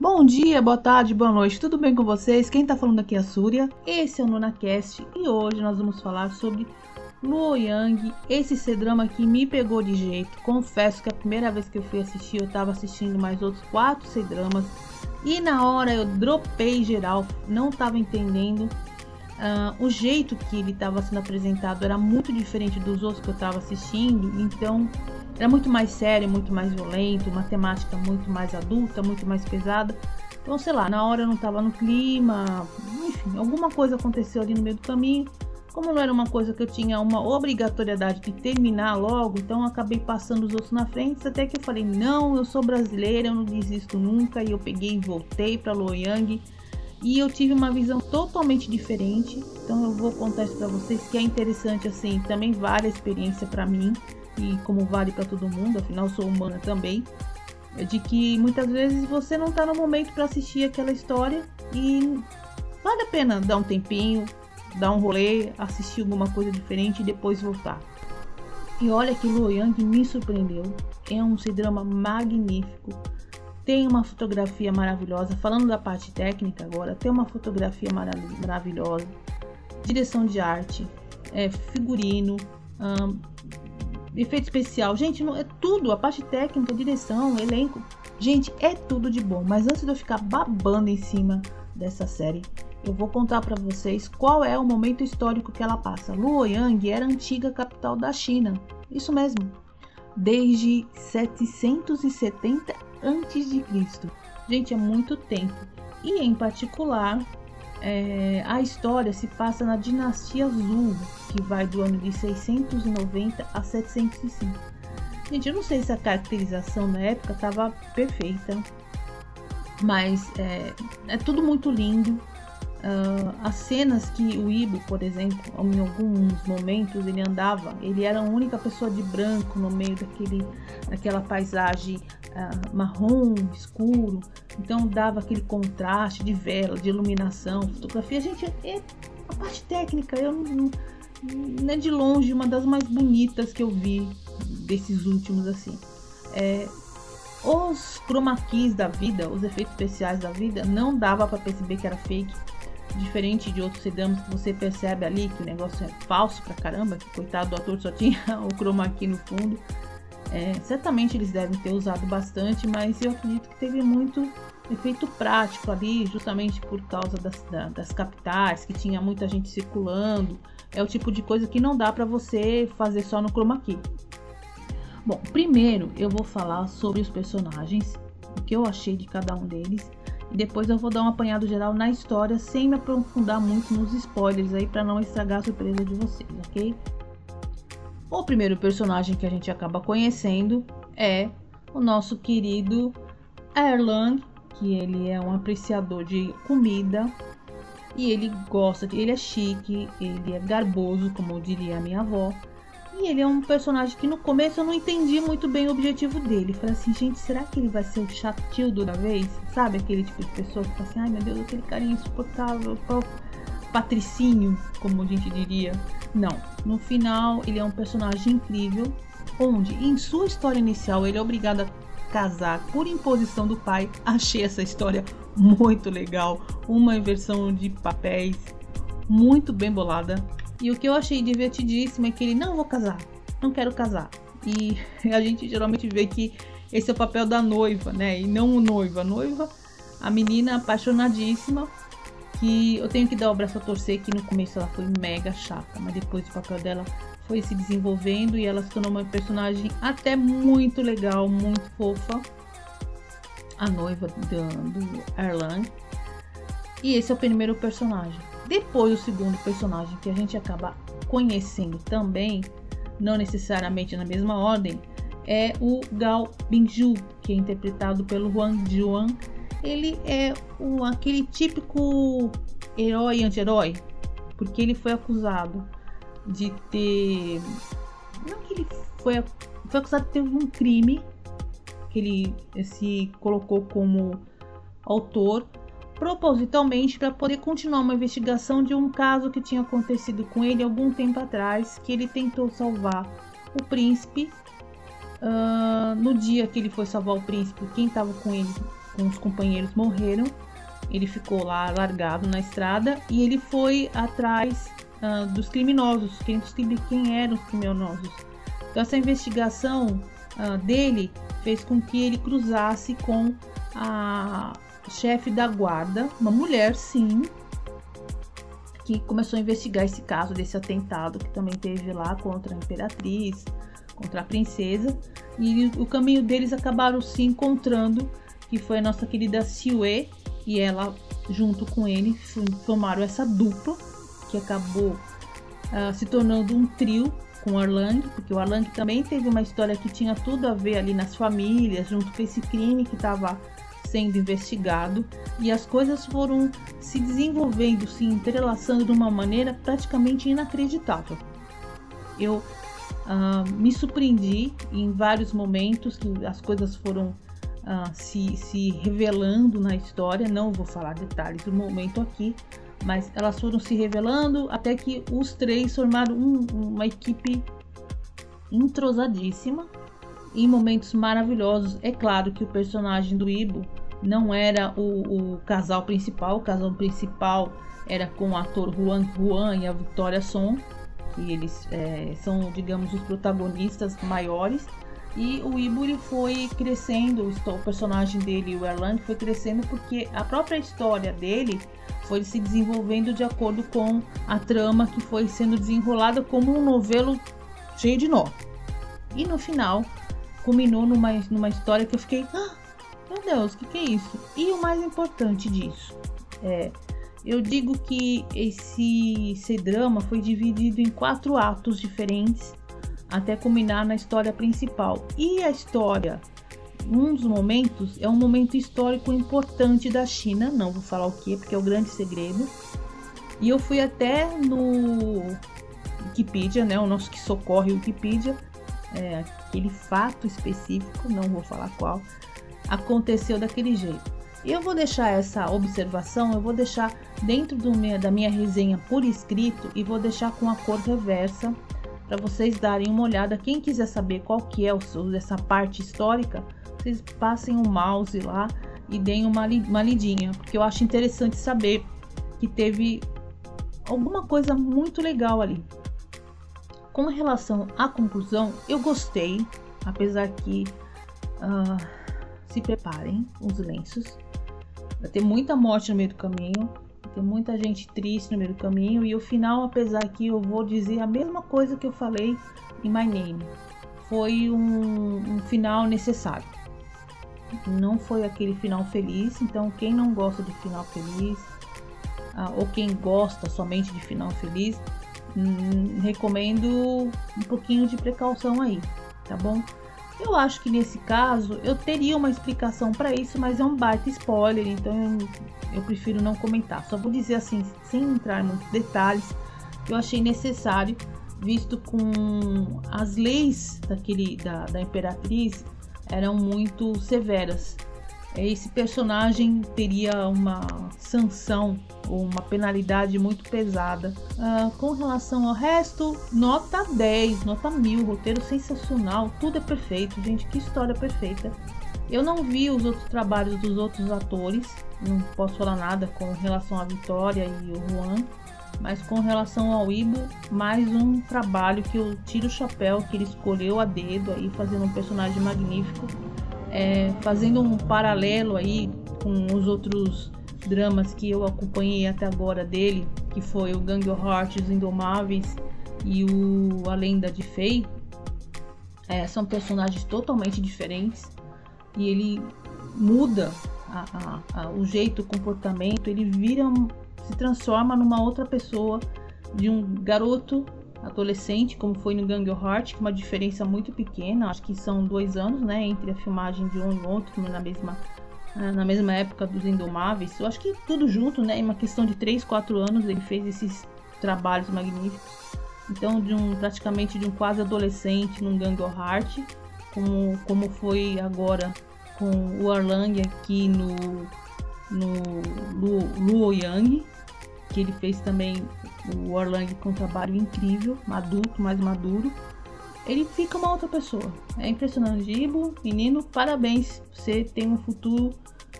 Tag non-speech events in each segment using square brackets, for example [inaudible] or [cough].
Bom dia, boa tarde, boa noite, tudo bem com vocês? Quem tá falando aqui é a Súria, esse é o NunaCast e hoje nós vamos falar sobre Luo Yang, esse C-drama que me pegou de jeito. Confesso que a primeira vez que eu fui assistir, eu tava assistindo mais outros quatro C-dramas e na hora eu dropei geral, não tava entendendo. Uh, o jeito que ele estava sendo apresentado era muito diferente dos outros que eu estava assistindo, então era muito mais sério, muito mais violento, uma temática muito mais adulta, muito mais pesada. Então, sei lá, na hora eu não estava no clima, enfim, alguma coisa aconteceu ali no meio do caminho. Como não era uma coisa que eu tinha uma obrigatoriedade de terminar logo, então eu acabei passando os outros na frente, até que eu falei: "Não, eu sou brasileira, eu não desisto nunca". E eu peguei e voltei para Loyang e eu tive uma visão totalmente diferente. Então eu vou contar isso para vocês que é interessante assim, também vale a experiência para mim e como vale para todo mundo, afinal sou humana também, de que muitas vezes você não está no momento para assistir aquela história e vale a pena dar um tempinho, dar um rolê, assistir alguma coisa diferente e depois voltar. E olha que Luo Yang me surpreendeu. É um drama magnífico. Tem uma fotografia maravilhosa. Falando da parte técnica agora, tem uma fotografia marav maravilhosa. Direção de arte, é, figurino, efeito especial. Gente, não, é tudo, a parte técnica, direção, elenco. Gente, é tudo de bom. Mas antes de eu ficar babando em cima dessa série, eu vou contar para vocês qual é o momento histórico que ela passa. Luoyang era a antiga capital da China. Isso mesmo. Desde 770 a.C. Gente, é muito tempo. E em particular, é, a história se passa na dinastia Zhou, que vai do ano de 690 a 705. Gente, eu não sei se a caracterização na época estava perfeita, mas é, é, tudo muito lindo. Uh, as cenas que o Ibo, por exemplo, em alguns momentos ele andava, ele era a única pessoa de branco no meio daquele, daquela paisagem uh, marrom, escuro, então dava aquele contraste de vela, de iluminação, fotografia. Gente, é, a parte técnica, eu não, não é de longe uma das mais bonitas que eu vi desses últimos assim. É, os chroma keys da vida, os efeitos especiais da vida, não dava para perceber que era fake diferente de outros sedãs que você percebe ali que o negócio é falso pra caramba, que coitado do ator só tinha [laughs] o chroma key no fundo. É, certamente eles devem ter usado bastante, mas eu acredito que teve muito efeito prático ali, justamente por causa das, das capitais, que tinha muita gente circulando. É o tipo de coisa que não dá para você fazer só no chroma key. Bom, primeiro eu vou falar sobre os personagens, o que eu achei de cada um deles e depois eu vou dar um apanhado geral na história sem me aprofundar muito nos spoilers aí para não estragar a surpresa de vocês, ok? O primeiro personagem que a gente acaba conhecendo é o nosso querido Erlang, que ele é um apreciador de comida e ele gosta, ele é chique, ele é garboso, como diria a minha avó. E ele é um personagem que no começo eu não entendi muito bem o objetivo dele. Falei assim, gente, será que ele vai ser o chatildo da vez? Sabe aquele tipo de pessoa que fala assim, ai meu Deus, aquele carinha insuportável, patricinho, como a gente diria. Não, no final ele é um personagem incrível, onde em sua história inicial ele é obrigado a casar por imposição do pai. [laughs] Achei essa história muito legal, uma inversão de papéis muito bem bolada. E o que eu achei divertidíssimo é que ele, não vou casar, não quero casar. E [laughs] a gente geralmente vê que esse é o papel da noiva, né? E não o noivo. A noiva, a menina apaixonadíssima, que eu tenho que dar o braço a torcer, que no começo ela foi mega chata, mas depois o papel dela foi se desenvolvendo e ela se tornou uma personagem até muito legal, muito fofa. A noiva do, do Erlang. E esse é o primeiro personagem. Depois, o segundo personagem que a gente acaba conhecendo também, não necessariamente na mesma ordem, é o Gao Bingju, que é interpretado pelo Huang Juan. Ele é o, aquele típico herói anti-herói, porque ele foi acusado de ter. Não que ele foi, foi acusado de ter um crime que ele se colocou como autor propositalmente para poder continuar uma investigação de um caso que tinha acontecido com ele algum tempo atrás, que ele tentou salvar o príncipe. Uh, no dia que ele foi salvar o príncipe, quem estava com ele, os companheiros, morreram. Ele ficou lá largado na estrada e ele foi atrás uh, dos criminosos, quem descobrir quem eram os criminosos. Então, essa investigação uh, dele fez com que ele cruzasse com a chefe da guarda, uma mulher, sim, que começou a investigar esse caso desse atentado que também teve lá contra a imperatriz, contra a princesa, e o caminho deles acabaram se encontrando, que foi a nossa querida Siwe e ela junto com ele formaram essa dupla que acabou uh, se tornando um trio com o Arlang, porque o Arlang também teve uma história que tinha tudo a ver ali nas famílias, junto com esse crime que estava sendo investigado, e as coisas foram se desenvolvendo, se entrelaçando de uma maneira praticamente inacreditável. Eu uh, me surpreendi em vários momentos que as coisas foram uh, se, se revelando na história, não vou falar detalhes do momento aqui, mas elas foram se revelando até que os três formaram um, uma equipe entrosadíssima em momentos maravilhosos. É claro que o personagem do Ibo não era o, o casal principal, o casal principal era com o ator Juan Juan e a Victoria Son, que eles é, são, digamos, os protagonistas maiores. E o Iburi foi crescendo, o personagem dele, o Erland, foi crescendo porque a própria história dele foi se desenvolvendo de acordo com a trama que foi sendo desenrolada como um novelo cheio de nó. E no final, culminou numa, numa história que eu fiquei, ah, meu Deus, o que, que é isso? E o mais importante disso é eu digo que esse, esse drama foi dividido em quatro atos diferentes até culminar na história principal. E a história um dos momentos é um momento histórico importante da China, não vou falar o que, porque é o grande segredo. E eu fui até no Wikipedia, né, o nosso que socorre o Wikipedia, é, aquele fato específico, não vou falar qual, aconteceu daquele jeito. Eu vou deixar essa observação, eu vou deixar dentro minha, da minha resenha por escrito e vou deixar com a cor reversa para vocês darem uma olhada. Quem quiser saber qual que é o, essa parte histórica, vocês passem o mouse lá e deem uma, uma lidinha, porque eu acho interessante saber que teve alguma coisa muito legal ali. Com relação à conclusão, eu gostei, apesar que uh, se preparem os lenços. Vai ter muita morte no meio do caminho, ter muita gente triste no meio do caminho e o final, apesar que eu vou dizer a mesma coisa que eu falei em My Name, foi um, um final necessário não foi aquele final feliz. Então, quem não gosta de final feliz, ah, ou quem gosta somente de final feliz, hum, recomendo um pouquinho de precaução aí, tá bom? Eu acho que nesse caso eu teria uma explicação para isso, mas é um baita spoiler, então eu, prefiro não comentar. Só vou dizer assim, sem entrar em muitos detalhes, que eu achei necessário, visto com as leis daquele da, da imperatriz eram muito severas. Esse personagem teria uma sanção ou uma penalidade muito pesada. Uh, com relação ao resto, nota 10, nota 1000, roteiro sensacional, tudo é perfeito, gente, que história perfeita. Eu não vi os outros trabalhos dos outros atores, não posso falar nada com relação à Vitória e o Juan, mas com relação ao Ibo, mais um trabalho que eu tiro o chapéu, que ele escolheu a dedo aí, fazendo um personagem magnífico, é, fazendo um paralelo aí com os outros dramas que eu acompanhei até agora dele, que foi o Gang of Hearts, Os Indomáveis e o A Lenda de Fei. É, são personagens totalmente diferentes e ele muda a, a, a, o jeito, o comportamento, ele vira se transforma numa outra pessoa, de um garoto adolescente, como foi no Gang of Heart, é uma diferença muito pequena, acho que são dois anos, né, entre a filmagem de um e outro, na mesma né, na mesma época dos Indomáveis. Eu acho que tudo junto, né, em uma questão de 3, 4 anos ele fez esses trabalhos magníficos. Então, de um praticamente de um quase adolescente num Gang of Heart, como como foi agora com o Arlang aqui no no Luo Yang, que ele fez também o Orlang com um trabalho incrível, adulto, mais maduro. Ele fica uma outra pessoa. É impressionante. Ibo, menino, parabéns. Você tem um futuro,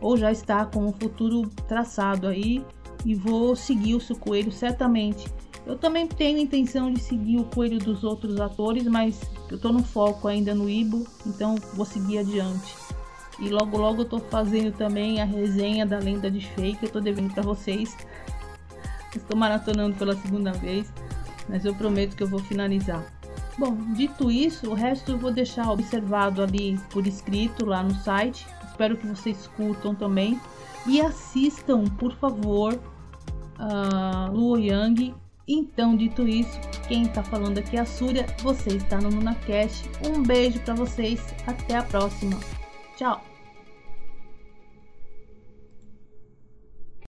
ou já está com um futuro traçado aí. E vou seguir o seu coelho certamente. Eu também tenho intenção de seguir o coelho dos outros atores, mas eu tô no foco ainda no Ibo, então vou seguir adiante. E logo logo eu tô fazendo também a resenha da lenda de que eu tô devendo para vocês. Estou maratonando pela segunda vez, mas eu prometo que eu vou finalizar. Bom, dito isso, o resto eu vou deixar observado ali por escrito lá no site. Espero que vocês curtam também. E assistam, por favor, uh, Luo Yang então, dito isso, quem está falando aqui é a Súria, você está no NunaCast. Um beijo para vocês, até a próxima. Tchau!